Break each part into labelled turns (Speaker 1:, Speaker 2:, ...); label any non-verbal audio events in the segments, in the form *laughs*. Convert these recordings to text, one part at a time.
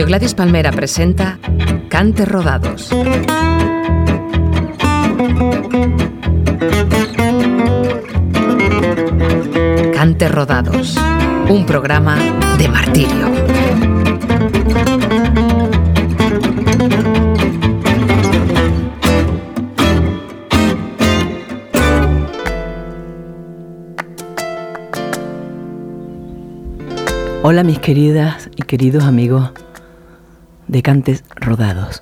Speaker 1: Radio Gladys Palmera presenta Cante Rodados. Cante Rodados, un programa de martirio.
Speaker 2: Hola mis queridas y queridos amigos de Cantes Rodados.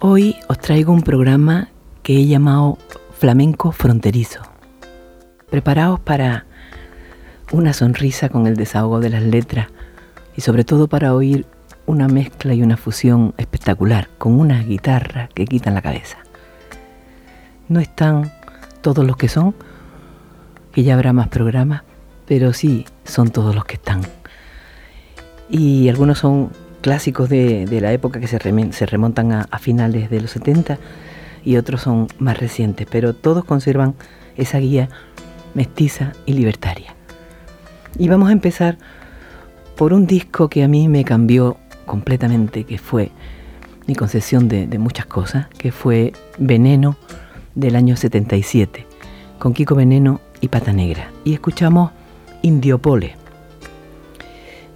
Speaker 2: Hoy os traigo un programa que he llamado Flamenco Fronterizo. Preparaos para una sonrisa con el desahogo de las letras y sobre todo para oír una mezcla y una fusión espectacular con unas guitarras que quitan la cabeza. No están todos los que son, que ya habrá más programas, pero sí son todos los que están. Y algunos son clásicos de, la época que se, remontan a, finales de los 70 y otros son más recientes, pero todos conservan esa guía mestiza y libertaria. Y vamos a empezar por un disco que a mí me cambió completamente, que fue mi concepción de, de muchas cosas, que fue Veneno del año 77, con Kiko Veneno y Pata Negra. Y escuchamos Indiopole,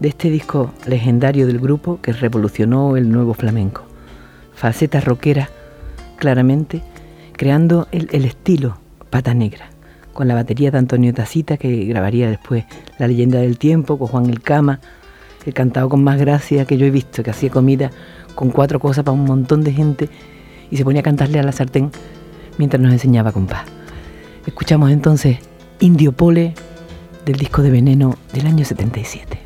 Speaker 2: de este disco legendario del grupo que revolucionó el nuevo flamenco. Faceta rockera, claramente, creando el, estilo Pata Negra, con la batería de Antonio Tacita, que grabaría después La leyenda del tiempo, con Juan El Cama, el cantado con más gracia que yo he visto, que hacía comida con cuatro cosas para un montón de gente y se ponía a cantarle a la sartén mientras nos enseñaba compás. Escuchamos entonces Indiopole del disco de Veneno del año 77.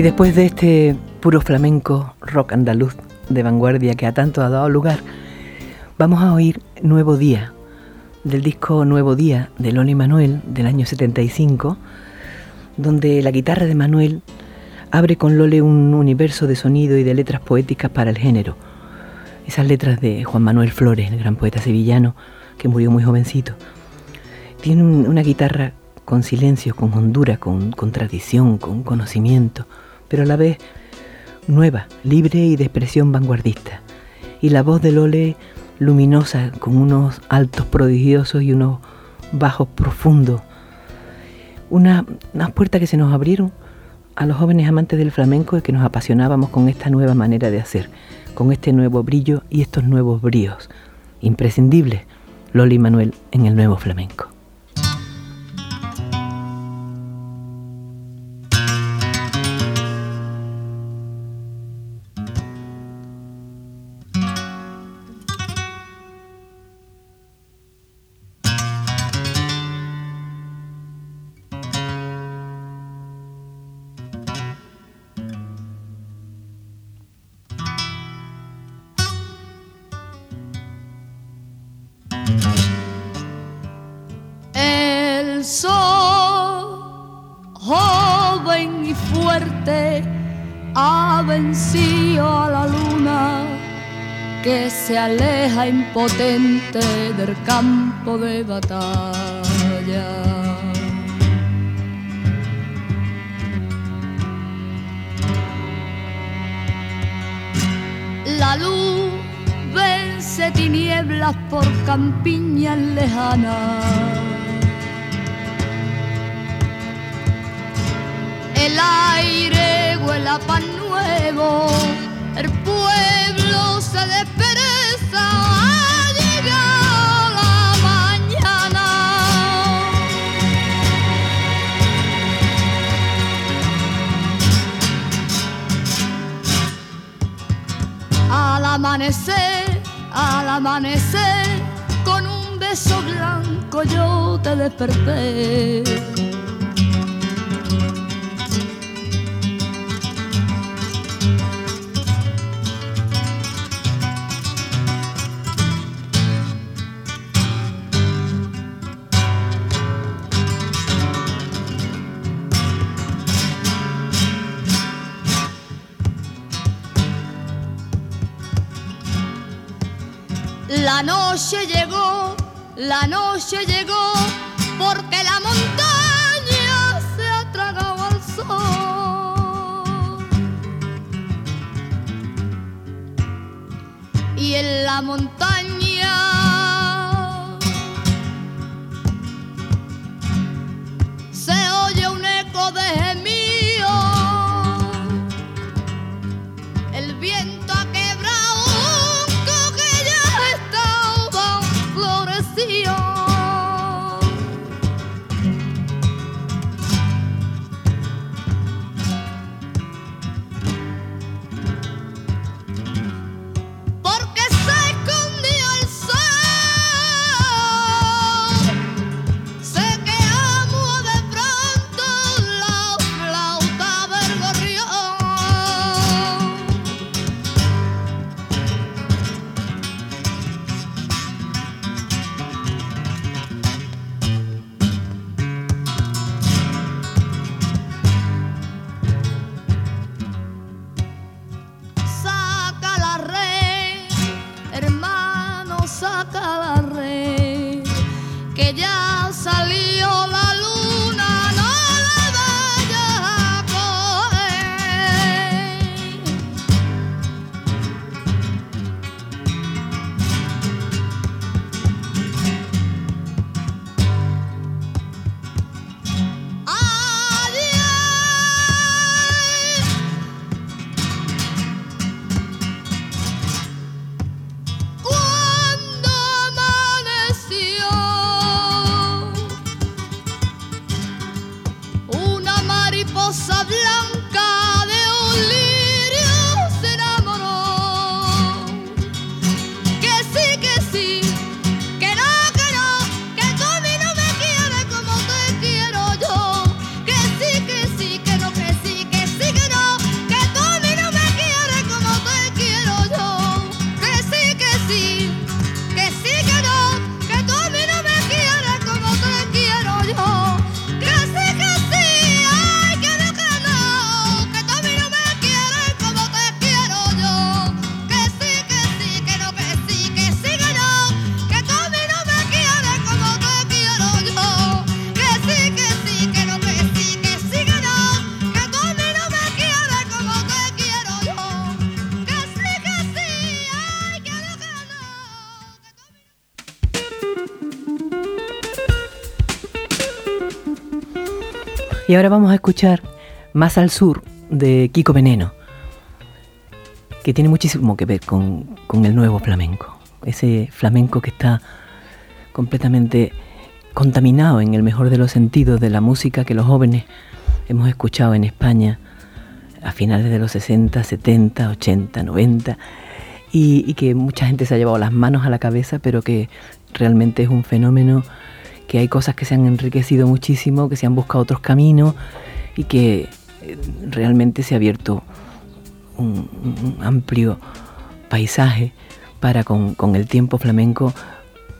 Speaker 2: Y después de este puro flamenco rock andaluz de vanguardia que a tanto ha dado lugar, vamos a oír Nuevo Día, del disco Nuevo Día de Loli Manuel del año 75, donde la guitarra de Manuel abre con Lole un universo de sonido y de letras poéticas para el género. Esas letras de Juan Manuel Flores, el gran poeta sevillano, que murió muy jovencito. Tiene una guitarra con silencio, con hondura, con, con tradición, con conocimiento, pero a la vez nueva, libre y de expresión vanguardista. Y la voz de Lole luminosa, con unos altos prodigiosos y unos bajos profundos. Una, unas puertas que se nos abrieron a los jóvenes amantes del flamenco y que nos apasionábamos con esta nueva manera de hacer, con este nuevo brillo y estos nuevos bríos. Imprescindibles, Loli Manuel en el nuevo flamenco.
Speaker 3: Impotente del campo de batalla. La luz vence tinieblas por campiñas lejanas. El aire huele a pan nuevo, el pueblo se despierta amanecer, al amanecer, con un beso blanco yo te desperté. La noche llegó, la noche llegó, porque la montaña se ha tragado al sol. Y en la montaña
Speaker 2: Y ahora vamos a escuchar Más al Sur de Kiko Veneno, que tiene muchísimo que ver con, con el nuevo flamenco. Ese flamenco que está completamente contaminado en el mejor de los sentidos de la música que los jóvenes hemos escuchado en España a finales de los 60, 70, 80, 90 y, que mucha gente se ha llevado las manos a la cabeza, pero que realmente es un fenómeno que hay cosas que se han enriquecido muchísimo, que se han buscado otros caminos y que eh, realmente se ha abierto un, amplio paisaje para con, el tiempo flamenco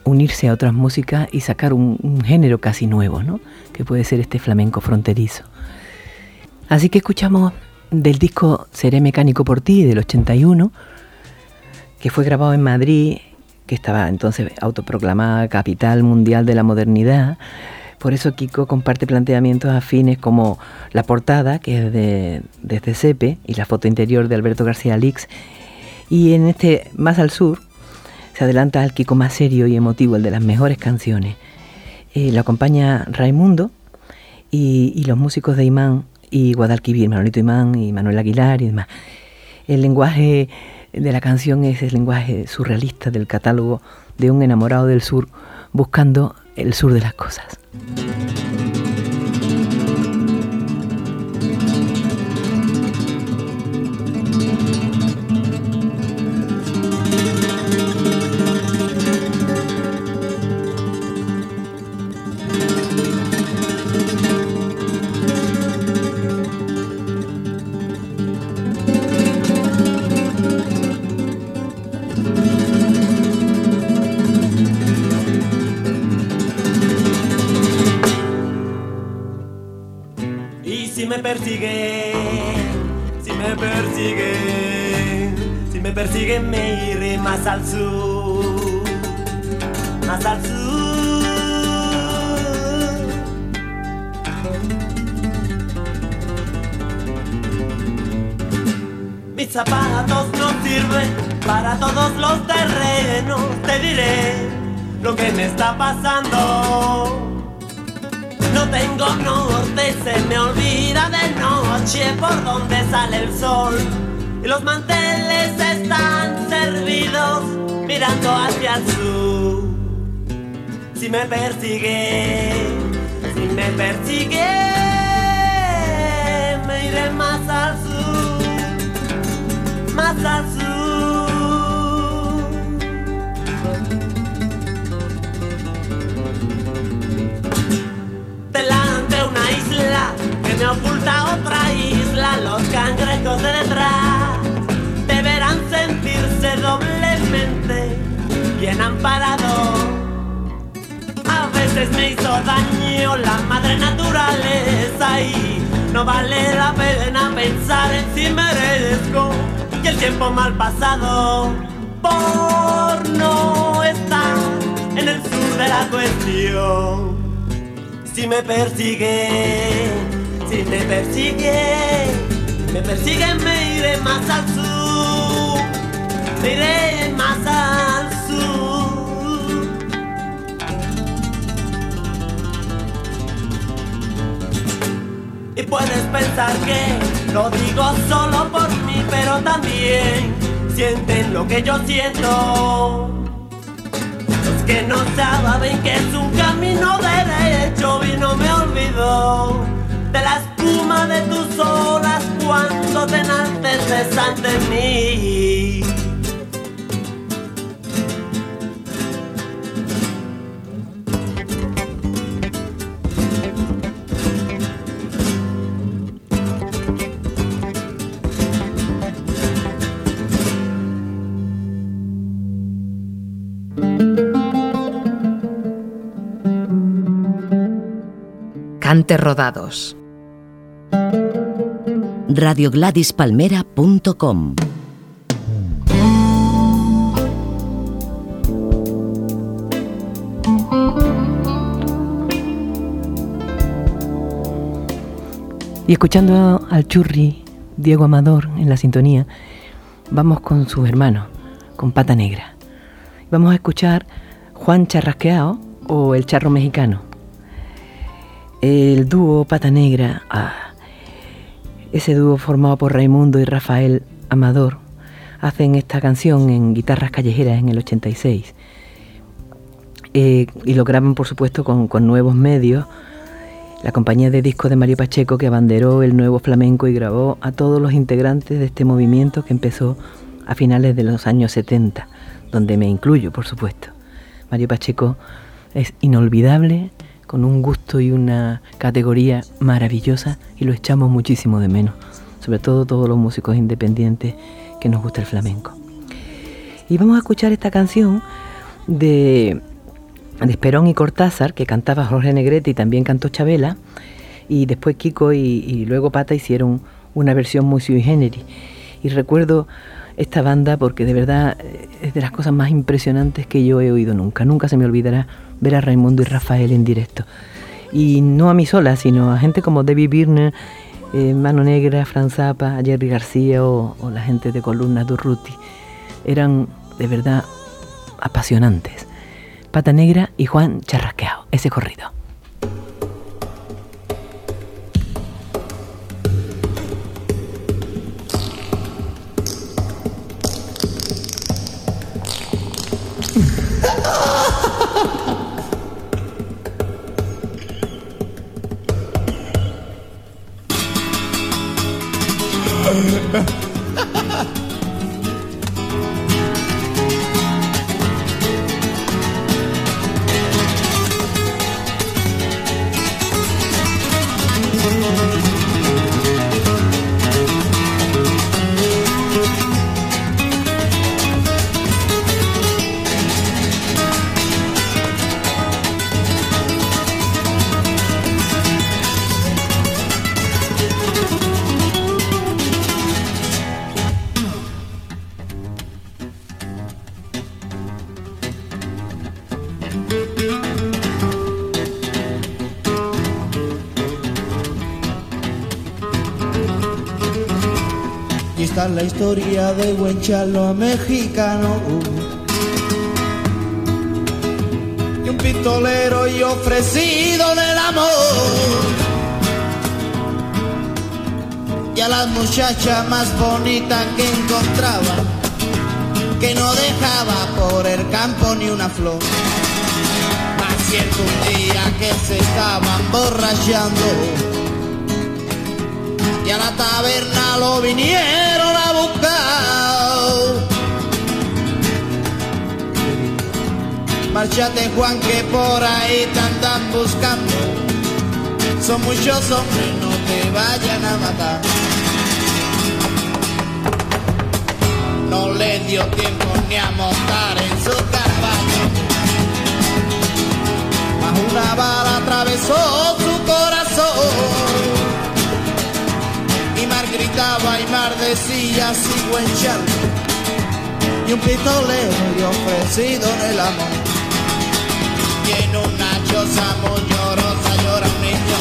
Speaker 2: unirse a otras músicas y sacar un, un, género casi nuevo, ¿no? que puede ser este flamenco fronterizo. Así que escuchamos del disco Seré Mecánico por ti del 81, que fue grabado en Madrid, que estaba entonces autoproclamada capital mundial de la modernidad. Por eso Kiko comparte planteamientos afines como la portada, que es de, desde Sepe, y la foto interior de Alberto García Lix. Y en este Más al Sur se adelanta al Kiko más serio y emotivo, el de las mejores canciones. Eh, lo acompaña Raimundo y, y los músicos de Imán y Guadalquivir, Manolito Imán y Manuel Aguilar y demás. El lenguaje de la canción es el lenguaje surrealista del catálogo de un enamorado del sur buscando el sur de las cosas.
Speaker 4: Persigue, si me persigue, si me persigue me iré más al sur, más al sur. Mis zapatos no sirven para todos los terrenos, te diré lo que me está pasando. Tengo norte, se me olvida de noche por donde sale el sol. Y los manteles están servidos mirando hacia el sur. Si me persigue, si me persigue, me iré más al sur, más al sur. Me oculta otra isla, los cangrejos de detrás deberán sentirse doblemente bien amparados. A veces me hizo daño la madre naturaleza y no vale la pena pensar en si merezco y el tiempo mal pasado por no estar en el sur de la cuestión si me persigue, si me persigue, me persigue, me iré más al sur, me iré más al sur. Y puedes pensar que lo digo solo por mí, pero también sienten lo que yo siento. Que no saben que es un camino derecho y no me olvido de la espuma de tus olas cuando te enalteces ante mí.
Speaker 1: rodados.
Speaker 5: radiogladispalmera.com
Speaker 2: Y escuchando al churri Diego Amador en la sintonía, vamos con sus hermanos, con Pata Negra. Vamos a escuchar Juan Charrasqueado o El Charro Mexicano el dúo Pata Negra, ah, ese dúo formado por Raimundo y Rafael Amador, hacen esta canción en guitarras callejeras en el 86. Eh, y lo graban, por supuesto, con, con, nuevos medios. La compañía de discos de Mario Pacheco, que abanderó el nuevo flamenco y grabó a todos los integrantes de este movimiento que empezó a finales de los años 70, donde me incluyo, por supuesto. Mario Pacheco es inolvidable, con un gusto y una categoría maravillosa y lo echamos muchísimo de menos, sobre todo todos los músicos independientes que nos gusta el flamenco. Y vamos a escuchar esta canción de, de Esperón y Cortázar, que cantaba Jorge Negrete y también cantó Chabela, y después Kiko y, y luego Pata hicieron una versión muy sui generis. Y recuerdo esta banda porque de verdad eh, es de las cosas más impresionantes que yo he oído nunca. Nunca se me olvidará ver a Raimundo y Rafael en directo. Y no a mí sola, sino a gente como Debbie Birner, eh, Mano Negra, Franz Zappa, Jerry García o, o la gente de Columna Durruti. Eran de verdad apasionantes. Pata Negra y Juan Charrasqueado, ese corrido.
Speaker 5: Y está la historia de buen charlo mexicano. Y un pistolero y ofrecido del amor. Y a las muchachas más bonitas que encontraba, que no dejaba por el campo ni una flor. Un día que se estaban borrachando y a la taberna lo vinieron a buscar. Márchate Juan que por ahí te andan buscando. Son muchos hombres, no te vayan a matar. No le dio tiempo ni a montar en su caballo. Una bala atravesó su corazón. Y Mar gritaba y Mar decía sigo en y un pistolero y ofrecido en el amor. Y en una choza muy llorosa llora un niño.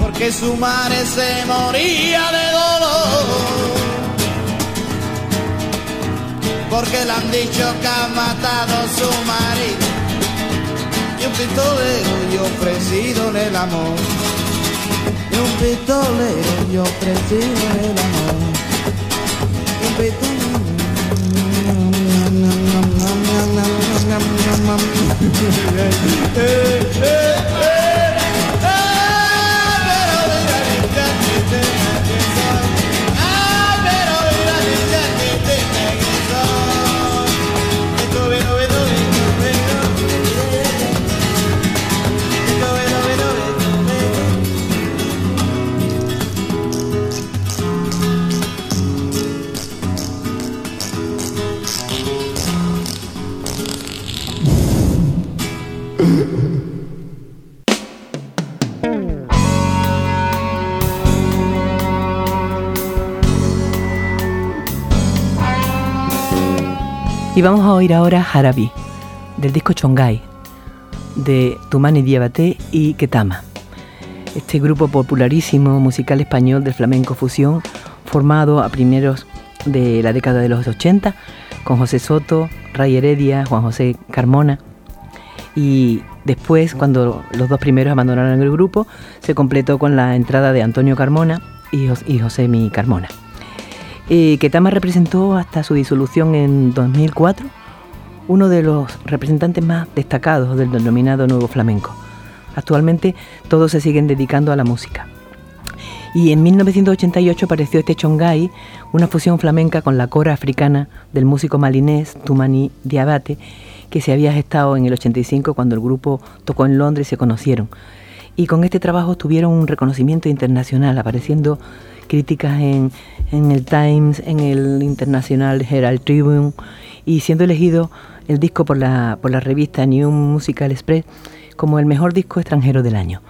Speaker 5: Porque su madre se moría de dolor porque le han dicho que ha matado a su marido. Y un pistolero y ofrecido en el amor. Y un pistolero y ofrecido en el amor. Un *laughs*
Speaker 2: Y vamos a oír ahora Harabi, del disco Chongai, de Tumani Diabate y Ketama. Este grupo popularísimo musical español de flamenco fusión, formado a primeros de la década de los 80, con José Soto, Ray Heredia, Juan José Carmona, y después, cuando los dos primeros abandonaron el grupo, se completó con la entrada de Antonio Carmona y, José Mi Carmona. Eh, Ketama representó hasta su disolución en 2004 uno de los representantes más destacados del denominado nuevo flamenco. Actualmente todos se siguen dedicando a la música. Y en 1988 apareció este chongai, una fusión flamenca con la cora africana del músico malinés Tumani Diabate, que se había gestado en el 85 cuando el grupo tocó en Londres y se conocieron. Y con este trabajo tuvieron un reconocimiento internacional, apareciendo críticas en, el Times, en el International Herald Tribune y siendo elegido el disco por la, por la revista New Musical Express como el mejor disco extranjero del año.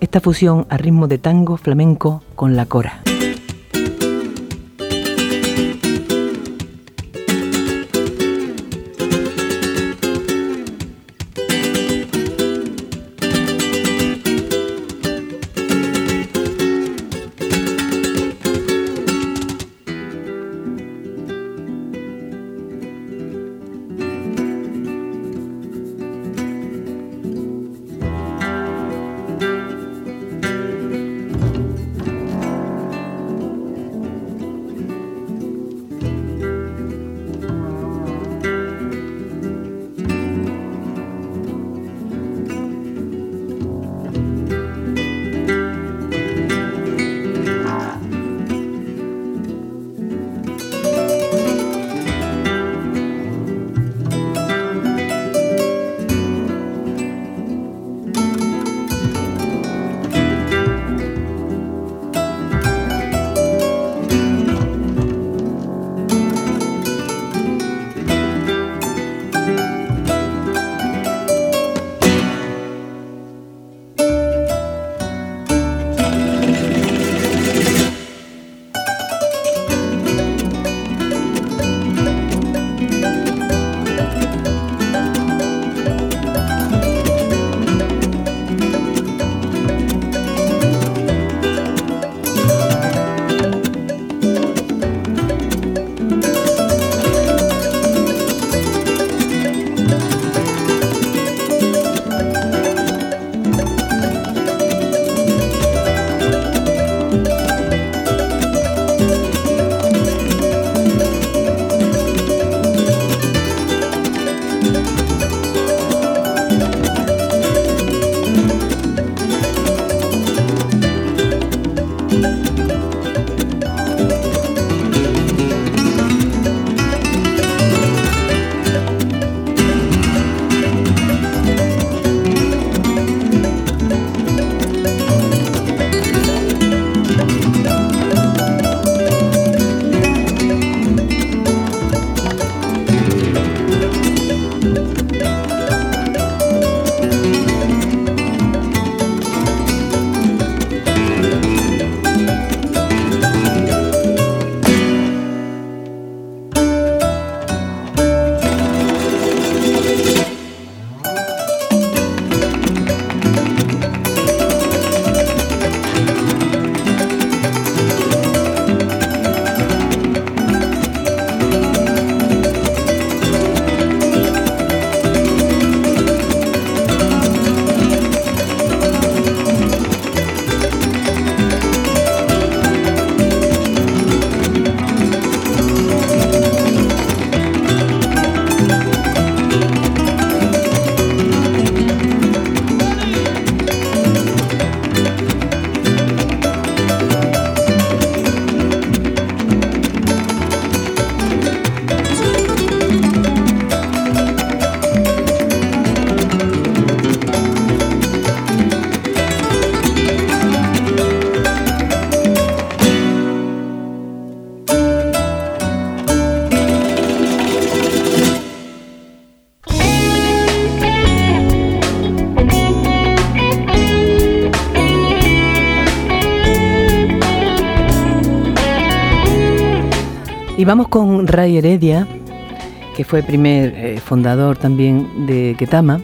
Speaker 2: Esta fusión a ritmo de tango flamenco con la cora. Vamos con Ray Heredia, que fue primer eh, fundador también de Ketama,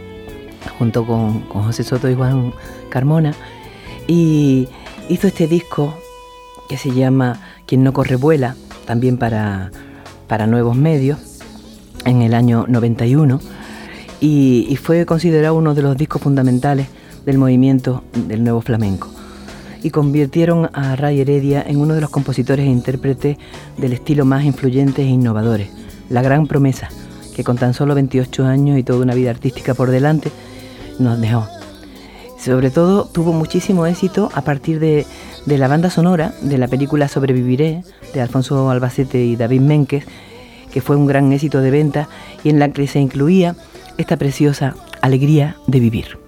Speaker 2: junto con, José Soto y Juan Carmona, y hizo este disco que se llama Quien no corre vuela, también para, para nuevos medios, en el año 91.
Speaker 6: y, fue considerado uno de los discos fundamentales del movimiento del nuevo flamenco. Y convirtieron a Ray Heredia en uno de los compositores e intérpretes del estilo más influyentes e innovadores. La gran promesa, que con tan solo 28 años y toda una vida artística por delante, nos dejó. Sobre todo tuvo muchísimo éxito a partir de, la banda sonora de la película Sobreviviré de Alfonso Albacete y David Ménquez, que fue un gran éxito de venta y en la que se incluía esta preciosa alegría de vivir.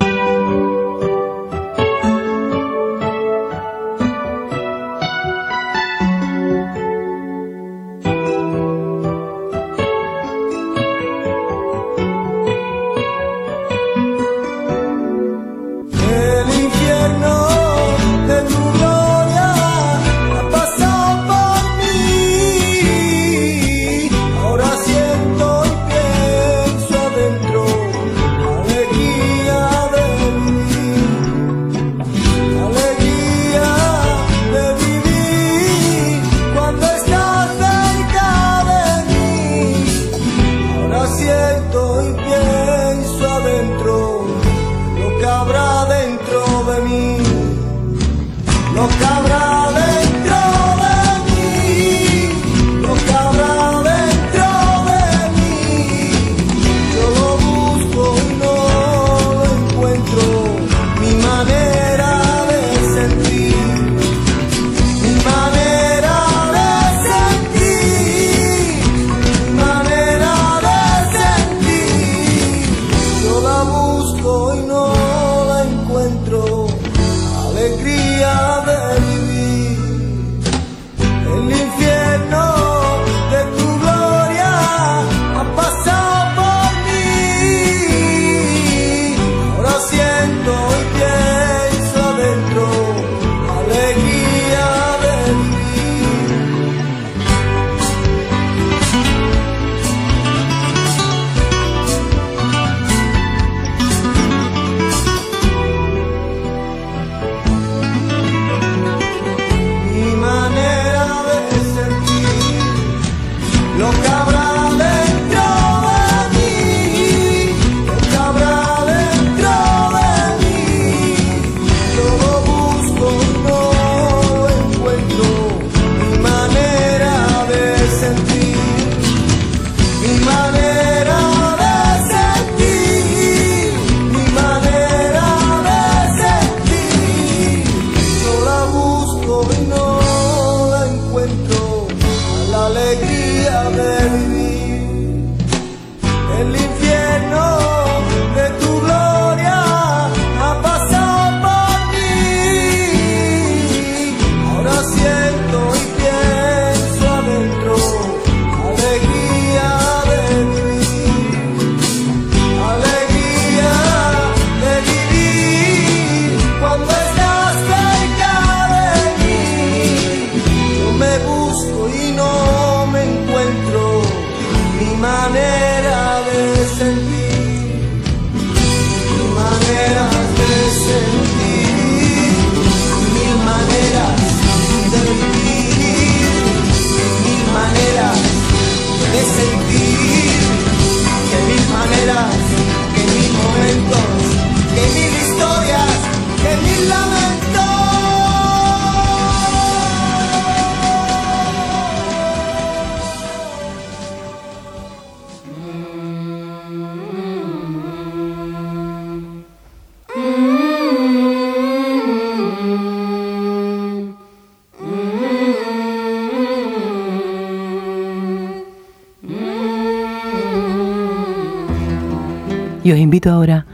Speaker 6: Invito ahora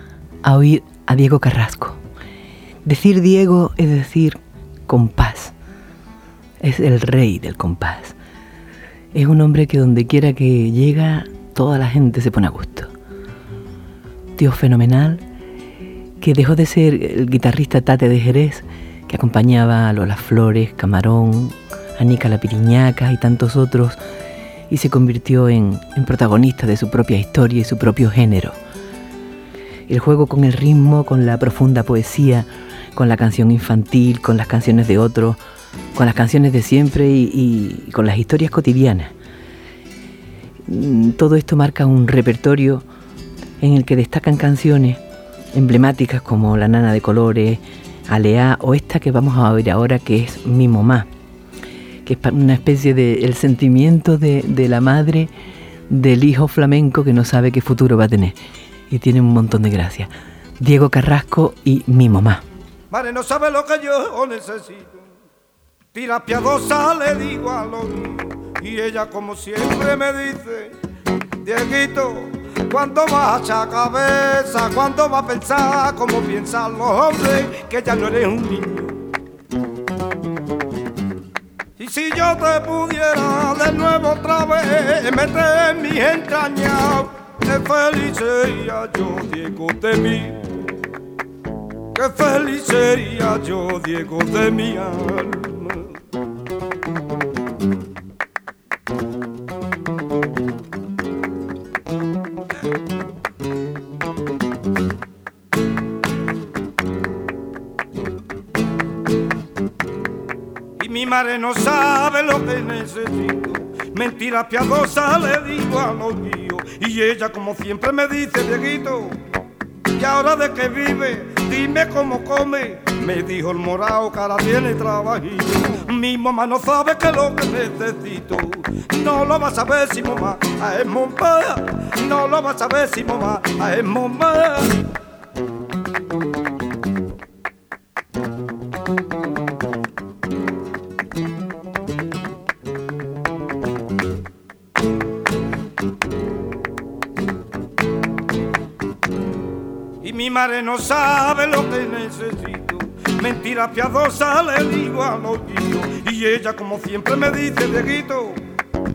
Speaker 6: a oír a Diego Carrasco. Decir Diego es decir compás. Es el rey del compás. Es un hombre que donde quiera que llega, toda la gente se pone a gusto. Tío fenomenal, que dejó de ser el guitarrista Tate de Jerez, que acompañaba a Lola Flores, Camarón, Anica La Piriñaca y tantos otros, y se convirtió en protagonista de su propia historia y su propio género el juego con el ritmo, con la profunda poesía, con la canción infantil, con las canciones de otros, con las canciones de siempre y, con las historias cotidianas. Mm, todo esto marca un repertorio
Speaker 2: en el que destacan canciones emblemáticas como La Nana de Colores, Alea o esta que vamos a oír ahora que es Mi Mamá, que es una especie de el sentimiento de, de la madre del hijo flamenco que no sabe qué futuro va a tener y tiene un montón de gracia. Diego Carrasco y Mi Mamá.
Speaker 7: Madre no sabe lo que yo necesito. Tira piadosa le digo a los y ella como siempre me dice, Dieguito, ¿cuándo vas a echar cabeza? ¿Cuándo vas a pensar como piensan los hombres que ya no eres un niño? Y si yo te pudiera de nuevo otra vez meter en mis entrañas, qué feliz sería yo, Diego de mí. Qué feliz sería yo, Diego de mi alma. Y mi madre no sabe lo que necesito. Mentira piadosa le digo a los. Y ella como siempre me dice, Dieguito, ¿y ahora de qué vive? Dime cómo come. Me dijo el morao que ahora tiene trabajito. Mi mamá no sabe qué es lo que necesito. No lo vas a ver si mamá es mamá. No lo vas a ver si mamá es mamá. Madre no sabe lo que necesito. Mentira piadosa le digo a los tíos. Y ella como siempre me dice, Dieguito,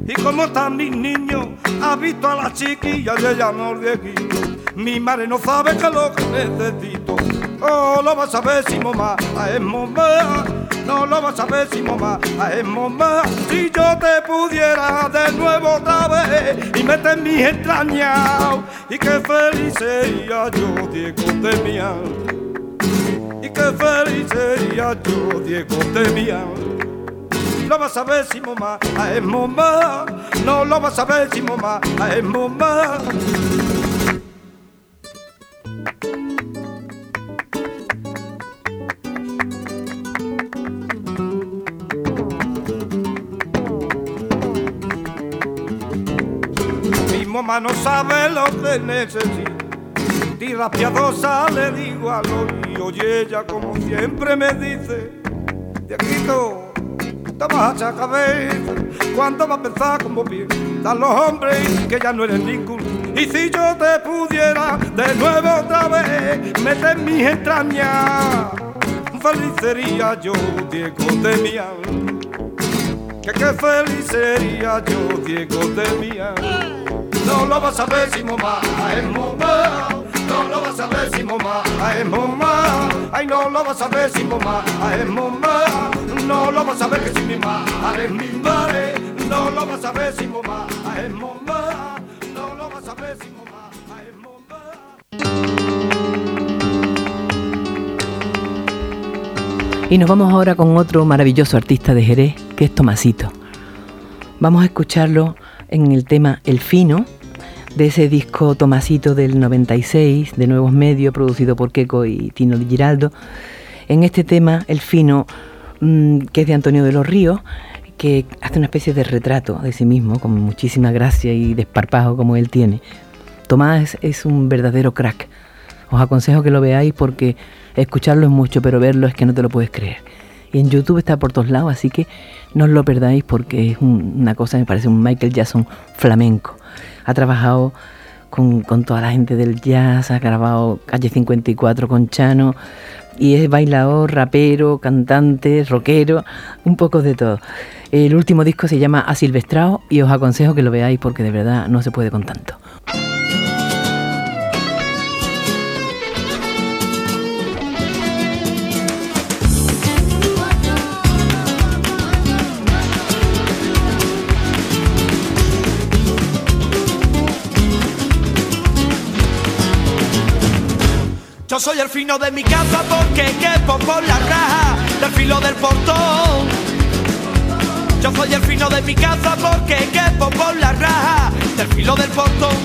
Speaker 7: ¿y cómo están mis niños? ¿Ha visto a la chiquilla y ella no Dieguito? Mi madre no sabe qué es lo que necesito. Oh, lo vas a ver si mamá es mamá. No lo vas a ver si mamá es mamá. Si yo te pudiera de nuevo otra vez y meter en mis entrañas. Y qué feliz sería yo, Diego de mi alma. Y qué feliz sería yo, Diego de mi alma. Lo vas a ver si mamá es mamá. No lo vas a ver si mamá es mamá. Mamá no sabe lo que necesita. Tira piadosa le digo a los míos y ella como siempre me dice, Dieguito, te vas a echar cabeza. ¿Cuándo vas a pensar como piensan los hombres que ya no eres ningún? Y si yo te pudiera de nuevo otra vez meter mis entrañas, feliz sería yo, Diego de mi alma. Que qué feliz sería yo, Diego de mi alma. No lo vas a ver si mamá es mamá. No lo vas a ver si mamá es mamá. Ay, no lo vas a ver si mamá es mamá. No lo vas a ver que si mi madre es mi madre. No lo vas a ver si mamá es mamá. No lo vas a ver si mamá es mamá.
Speaker 2: Y nos vamos ahora con otro maravilloso artista de Jerez, que es Tomasito. Vamos a escucharlo en el tema El Fino, de ese disco Tomasito del 96, de Nuevos Medios, producido por Keco y Tino de Giraldo. En este tema, El Fino, mmm, que es de Antonio de los Ríos, que hace una especie de retrato de sí mismo, con muchísima gracia y desparpajo como él tiene. Tomás es un verdadero crack. Os aconsejo que lo veáis porque escucharlo es mucho, pero verlo es que no te lo puedes creer. Y en YouTube está por todos lados, así que no os lo perdáis porque es un, una cosa, me parece un Michael Jackson flamenco. Ha trabajado con, con, toda la gente del jazz, ha grabado Calle 54 con Chano y es bailador, rapero, cantante, rockero, un poco de todo. El último disco se llama Asilvestrao y os aconsejo que lo veáis porque de verdad no se puede con tanto.
Speaker 4: Yo soy el fino de mi casa porque quepo por la raja del filo del portón. Yo soy el fino de mi casa porque quepo por la raja del filo del portón.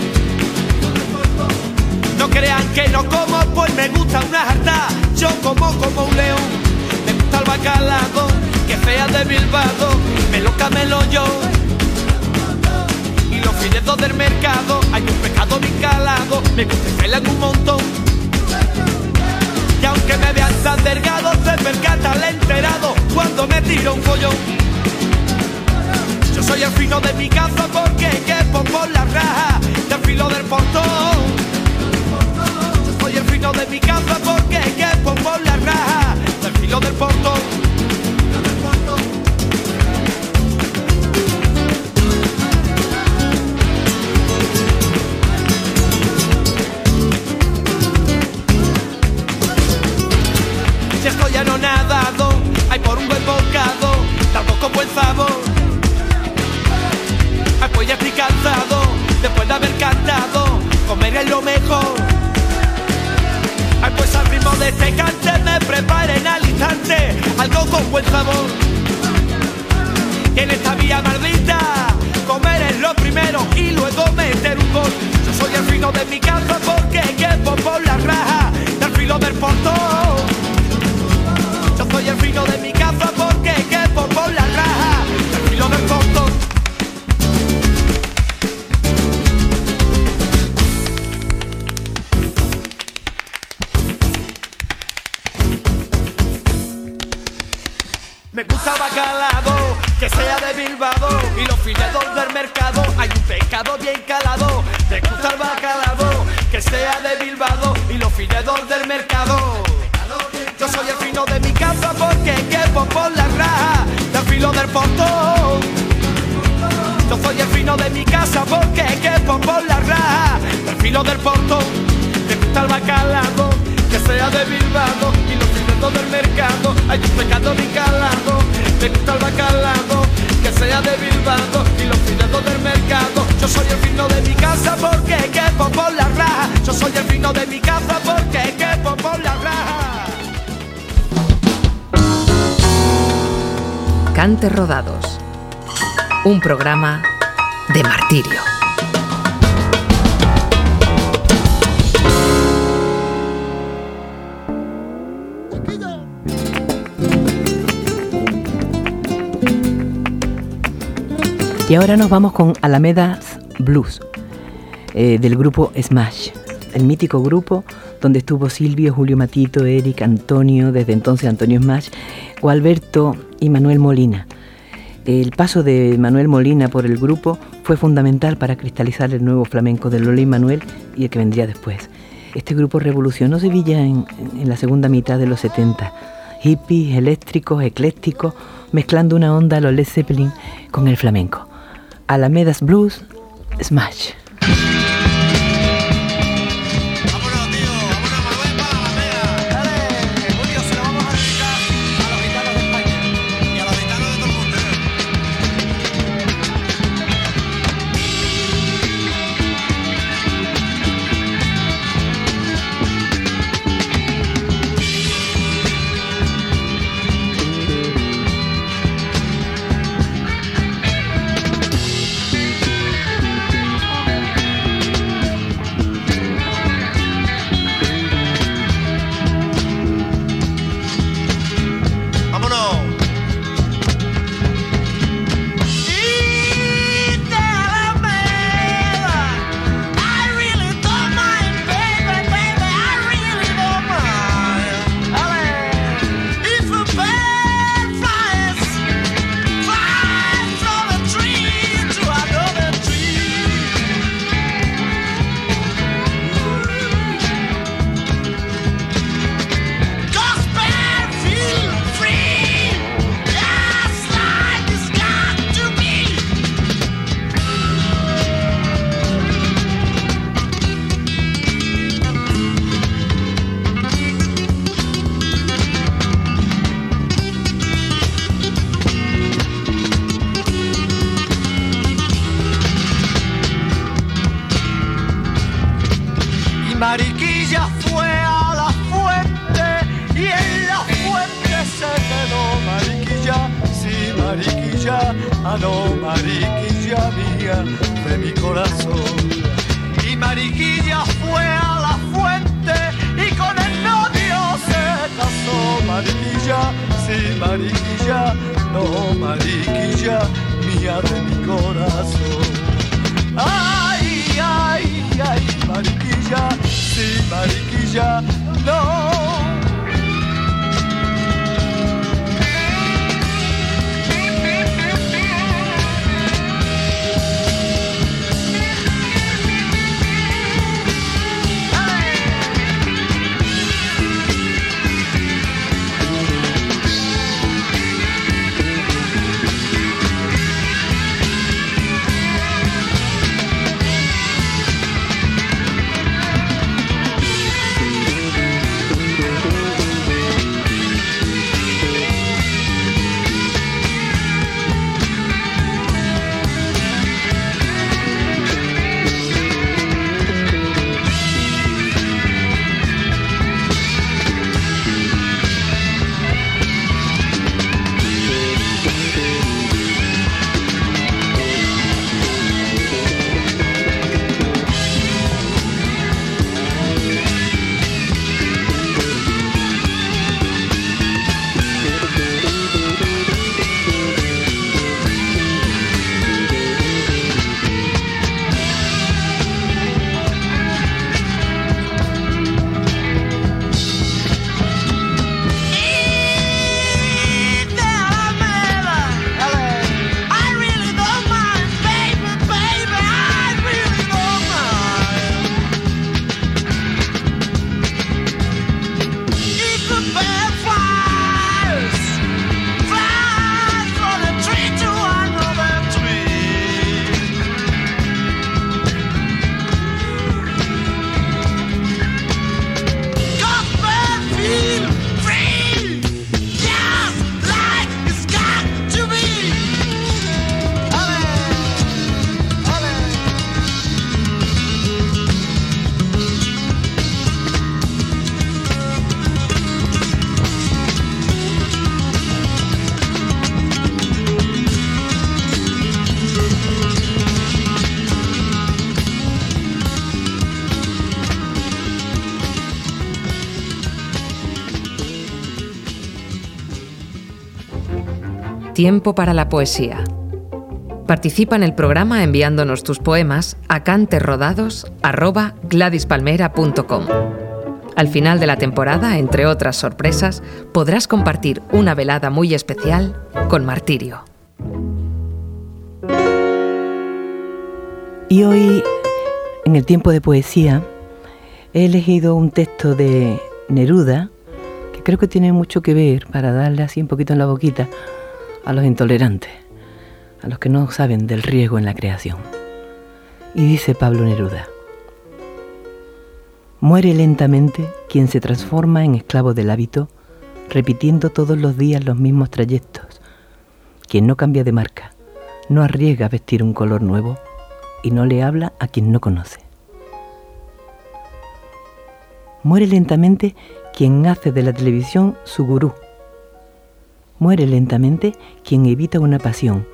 Speaker 8: me gusta una jarta, yo como como un león. Me gusta el bacalao, que fea de Bilbao, me lo camelo yo. Y los filetos del mercado, hay un pescado bien calado, me gusta en un montón. Y aunque me vean tan delgado, se percata el enterado cuando me tiro un follón. Yo soy el fino de mi casa porque quepo por la raja del filo del portón soy el fino de mi casa porque que pongo la raja del filo del portón. Si estoy anonadado, hay por un buen bocado, tampoco buen sabor. Ay, pues ya cansado, después de haber cantado, comer es lo mejor. Ay, pues al ritmo de este cante me preparen al instante algo con buen sabor. Y en esta vía maldita, comer es lo primero y luego meter un gol. Yo soy el fino de mi casa porque quepo por la raja del filo del portón. Del portón Me gusta el bacalao, que sea de Bilbao Y los filetos del mercado, hay un pescado bien calado Me gusta el bacalao, que sea de Bilbao Y los filetos del mercado Yo soy el fino de mi casa porque quepo por la raja Yo soy el fino de mi casa porque quepo por la raja
Speaker 1: Cantes Rodados. Un programa de martirio.
Speaker 2: Y ahora nos vamos con Alamedas Blues, eh, del grupo Smash, el mítico grupo donde estuvo Silvio, Julio Matito, Eric, Antonio, desde entonces Antonio Smash, o Alberto y Manuel Molina. El paso de Manuel Molina por el grupo fue fundamental para cristalizar el nuevo flamenco de Lola y Manuel y el que vendría después. Este grupo revolucionó Sevilla en, en la segunda mitad de los 70. Hippies, eléctricos, eclécticos, mezclando una onda a los Led Zeppelin con el flamenco. Alamedas Blues, Smash.
Speaker 6: Fue a la fuente y en la fuente se quedó Mariquilla, sí Mariquilla, ah no Mariquilla mía de mi corazón. Y Mariquilla fue a la fuente y con el mariquilla, sí, mariquilla, no, mariquilla, mía de mi corazón. Ay, ay, ay, mariquilla, sí, mariquilla, no.
Speaker 1: Tiempo para la poesía. Participa en el programa enviándonos tus poemas a canterrodados@gladispalmera.com. Al final de la temporada, entre otras sorpresas, podrás compartir una velada muy especial con Martirio.
Speaker 2: Y hoy, en el tiempo de poesía, he elegido un texto de Neruda que creo que tiene mucho que ver para darle así un poquito en la boquita a los intolerantes, a los que no saben del riesgo en la creación. Y dice Pablo Neruda, muere lentamente quien se transforma en esclavo del hábito, repitiendo todos los días los mismos trayectos, quien no cambia de marca, no arriesga a vestir un color nuevo y no le habla a quien no conoce. Muere lentamente quien hace de la televisión su gurú Muere lentamente quien evita una pasión,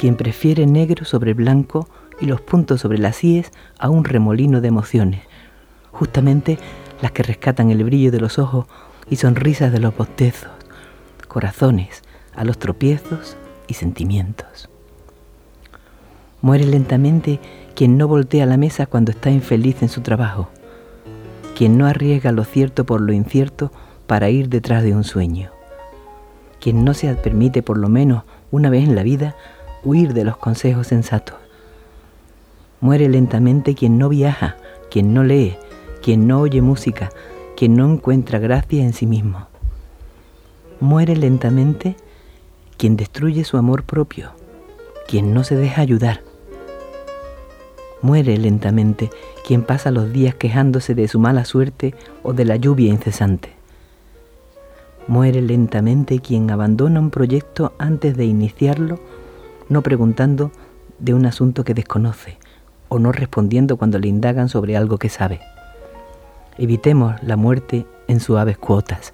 Speaker 2: quien prefiere negro sobre blanco y los puntos sobre las íes a un remolino de emociones, justamente las que rescatan el brillo de los ojos y sonrisas de los bostezos, corazones a los tropiezos y sentimientos. Muere lentamente quien no voltea la mesa cuando está infeliz en su trabajo, quien no arriesga lo cierto por lo incierto para ir detrás de un sueño quien no se permite por lo menos una vez en la vida huir de los consejos sensatos. Muere lentamente quien no viaja, quien no lee, quien no oye música, quien no encuentra gracia en sí mismo. Muere lentamente quien destruye su amor propio, quien no se deja ayudar. Muere lentamente quien pasa los días quejándose de su mala suerte o de la lluvia incesante. Muere lentamente quien abandona un proyecto antes de iniciarlo, no preguntando de un asunto que desconoce o no respondiendo cuando le indagan sobre algo que sabe. Evitemos la muerte en suaves cuotas,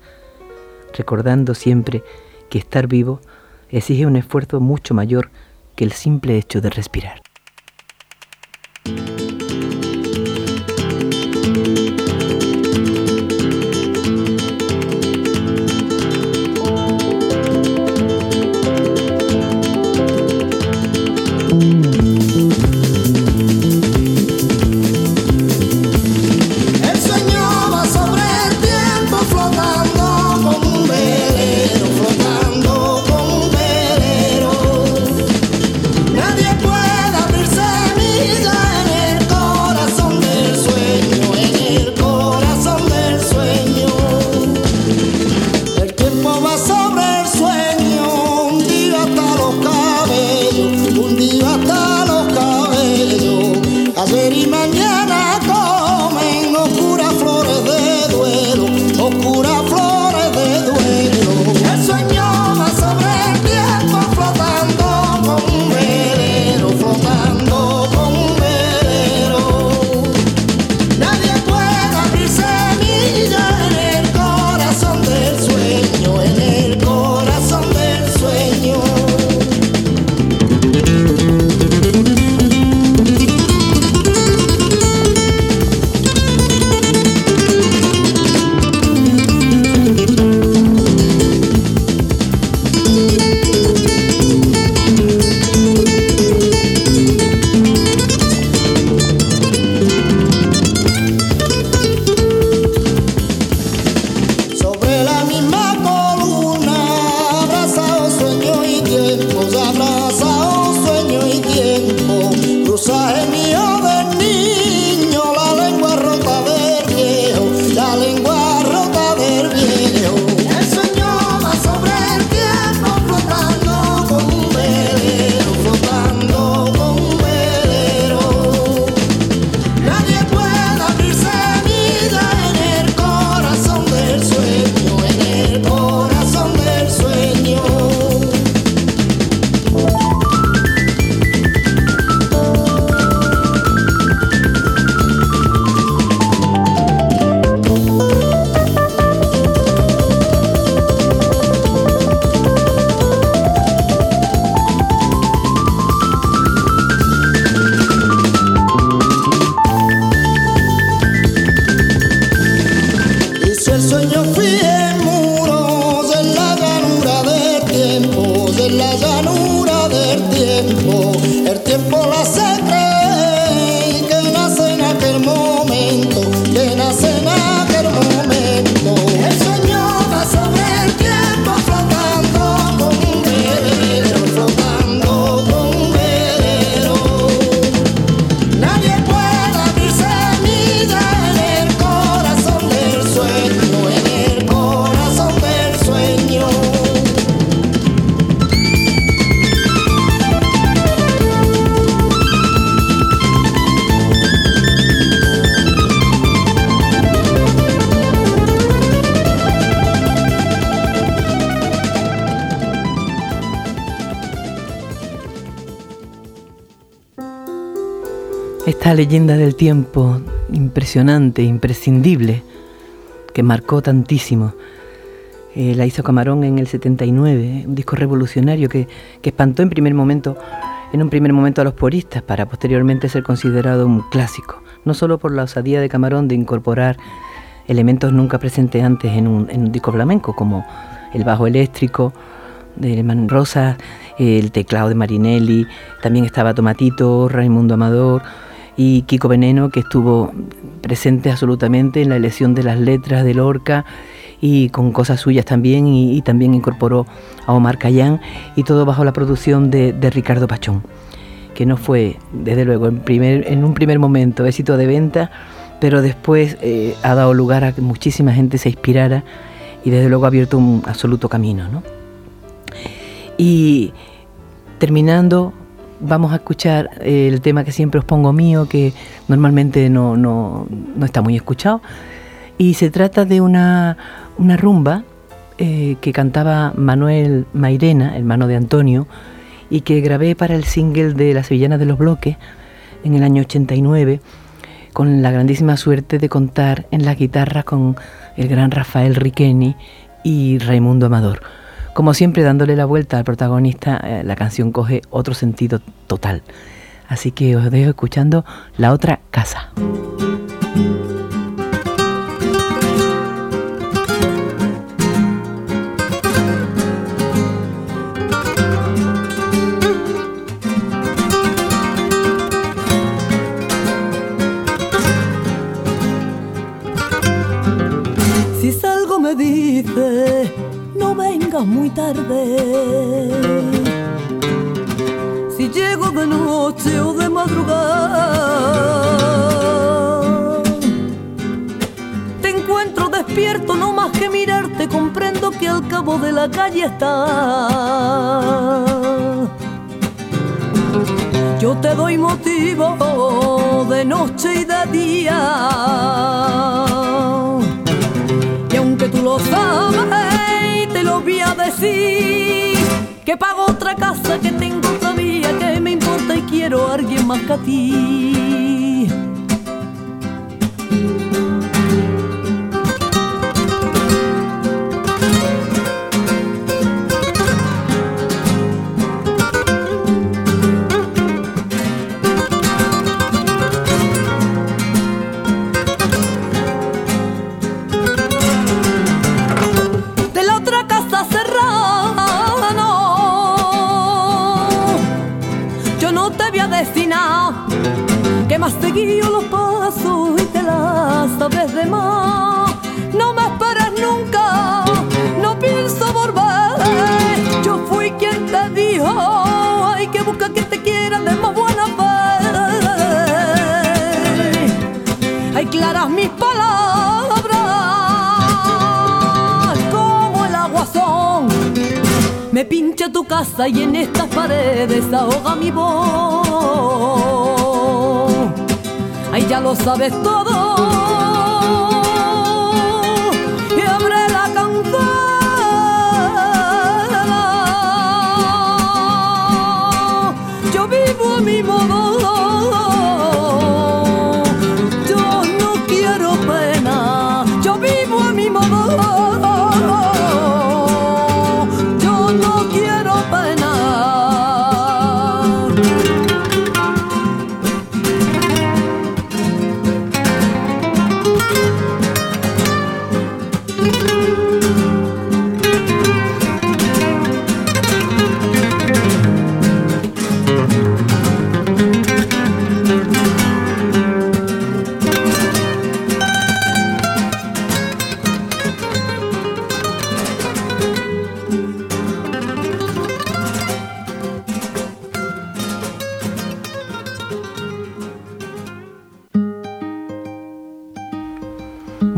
Speaker 2: recordando siempre que estar vivo exige un esfuerzo mucho mayor que el simple hecho de respirar. Esta leyenda del tiempo impresionante, imprescindible, que marcó tantísimo. Eh, la hizo Camarón en el 79, un disco revolucionario que, que espantó en primer momento, en un primer momento a los puristas, para posteriormente ser considerado un clásico. No solo por la osadía de Camarón de incorporar elementos nunca presentes antes en un, en un disco flamenco, como el bajo eléctrico de Man Rosa, el teclado de Marinelli, también estaba Tomatito, Raimundo Amador y Kiko Veneno, que estuvo presente absolutamente en la elección de las letras de Lorca y con cosas suyas también, y, también incorporó a Omar Cayán, y todo bajo la producción de, de Ricardo Pachón, que no fue, desde luego, en, primer, en un primer momento éxito de venta, pero después eh, ha dado lugar a que muchísima gente se inspirara y desde luego ha abierto un absoluto camino. ¿no? Y terminando, vamos a escuchar el tema que siempre os pongo mío, que normalmente no, no, no está muy escuchado. Y se trata de una, una rumba eh, que cantaba Manuel Mairena, hermano de Antonio, y que grabé para el single de La Sevillana de los Bloques en el año 89, con la grandísima suerte de contar en la guitarra con el gran Rafael Riqueni y Raimundo Amador. Como siempre, dándole la vuelta al protagonista, eh, la canción coge otro sentido total. Así que os dejo escuchando La otra casa.
Speaker 9: Si salgo me dice, muy tarde. Si llego de noche o de madrugada, te encuentro despierto, no más que mirarte, comprendo que al cabo de la calle está. Yo te doy motivo de noche y de día. Y aunque tú lo sabes, voy a decir, que pago otra casa, que tengo otra vía, que me importa y quiero a alguien más que a ti.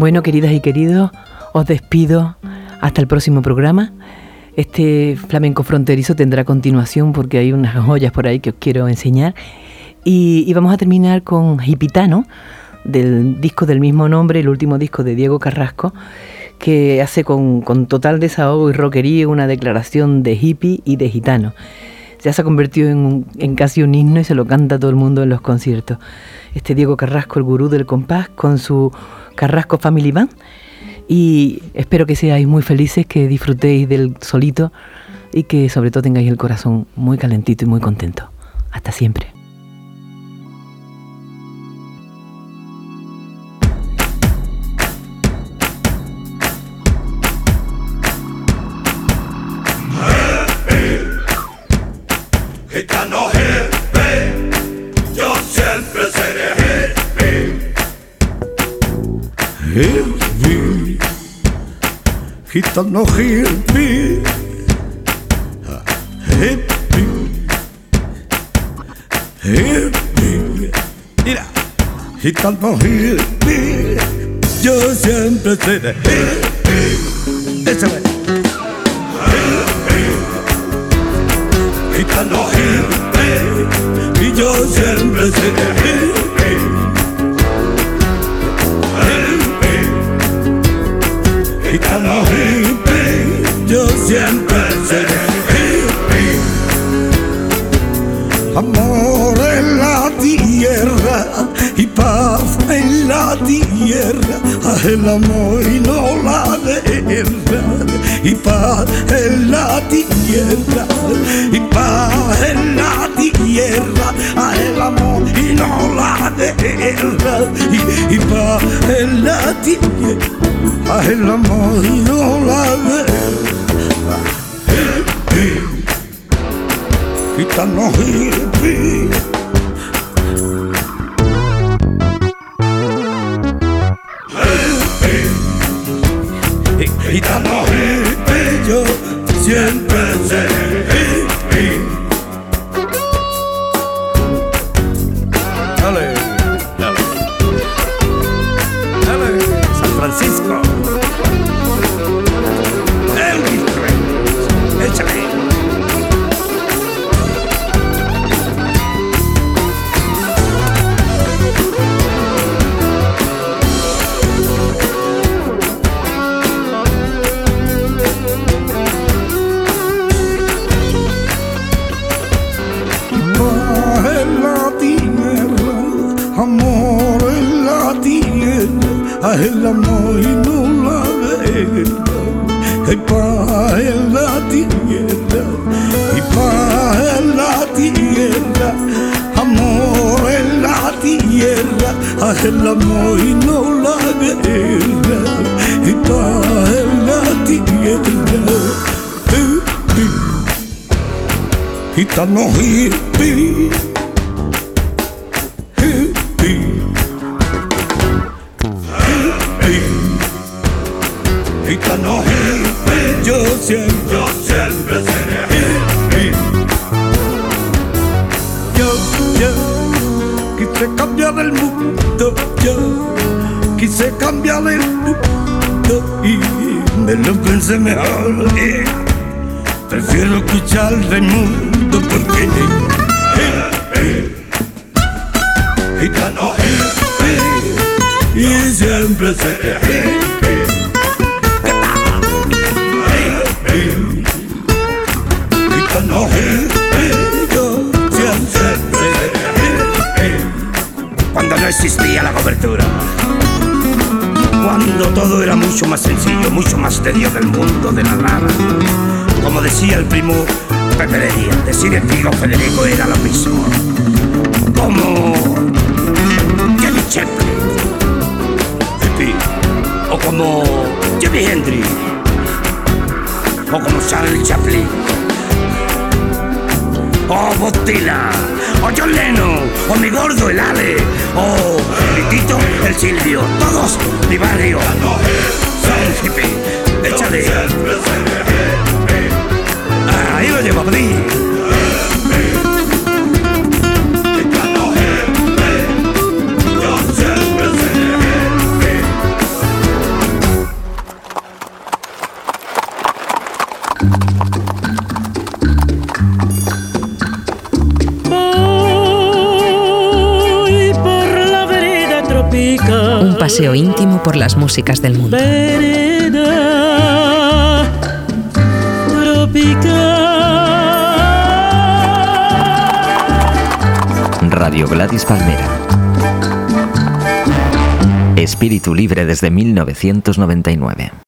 Speaker 2: Bueno, queridas y queridos, os despido hasta el próximo programa. Este flamenco fronterizo tendrá continuación porque hay unas joyas por ahí que os quiero enseñar. Y, vamos a terminar con Gipitano, del disco del mismo nombre, el último disco de Diego Carrasco, que hace con, con total desahogo y rockería una declaración de hippie y de gitano. Ya se ha convertido en, un- en casi un himno y se lo canta todo el mundo en los conciertos. Este Diego Carrasco, el gurú del compás, con su Carrasco Family Band. Y espero que seáis muy felices, que disfrutéis del solito y que sobre todo tengáis el corazón muy calentito y muy contento. Hasta siempre.
Speaker 7: Gitano hippie, hippie, hippie. Mira, gitano hippie, yo siempre seré hippie. Ese va. gitano hippie y yo siempre seré hippie. Hippie. Gitano hippie, yo siempre seré hippie. Amor en la tierra y paz en la tierra, el amor y no la guerra, y paz en la tierra, y paz en la tierra, el amor y no la guerra, y, y paz en la tierra, el amor no la hippie Quise cambiar el mundo Yo quise cambiar el mundo Y me lo pensé mejor eh. Prefiero escuchar del mundo porque Gitano y siempre se Gitano yo siempre Cuando no existía la cobertura. Cuando todo era mucho más sencillo, mucho más de Dios del mundo de la nada. Como decía el primo Pepe Heredia, decir el tío Federico era lo mismo. Como Jenny Chaplin, o como Jimi Hendrix, o como Charlie Chaplin, o Bob Dylan, o John Lennon, o mi gordo el Ale, o mi Tito el Silvio, todos mi barrio. Échale. Ahí lo llevo
Speaker 1: paseo íntimo por las músicas del mundo.
Speaker 10: Radio Gladys Palmera. Espíritu libre desde 1999.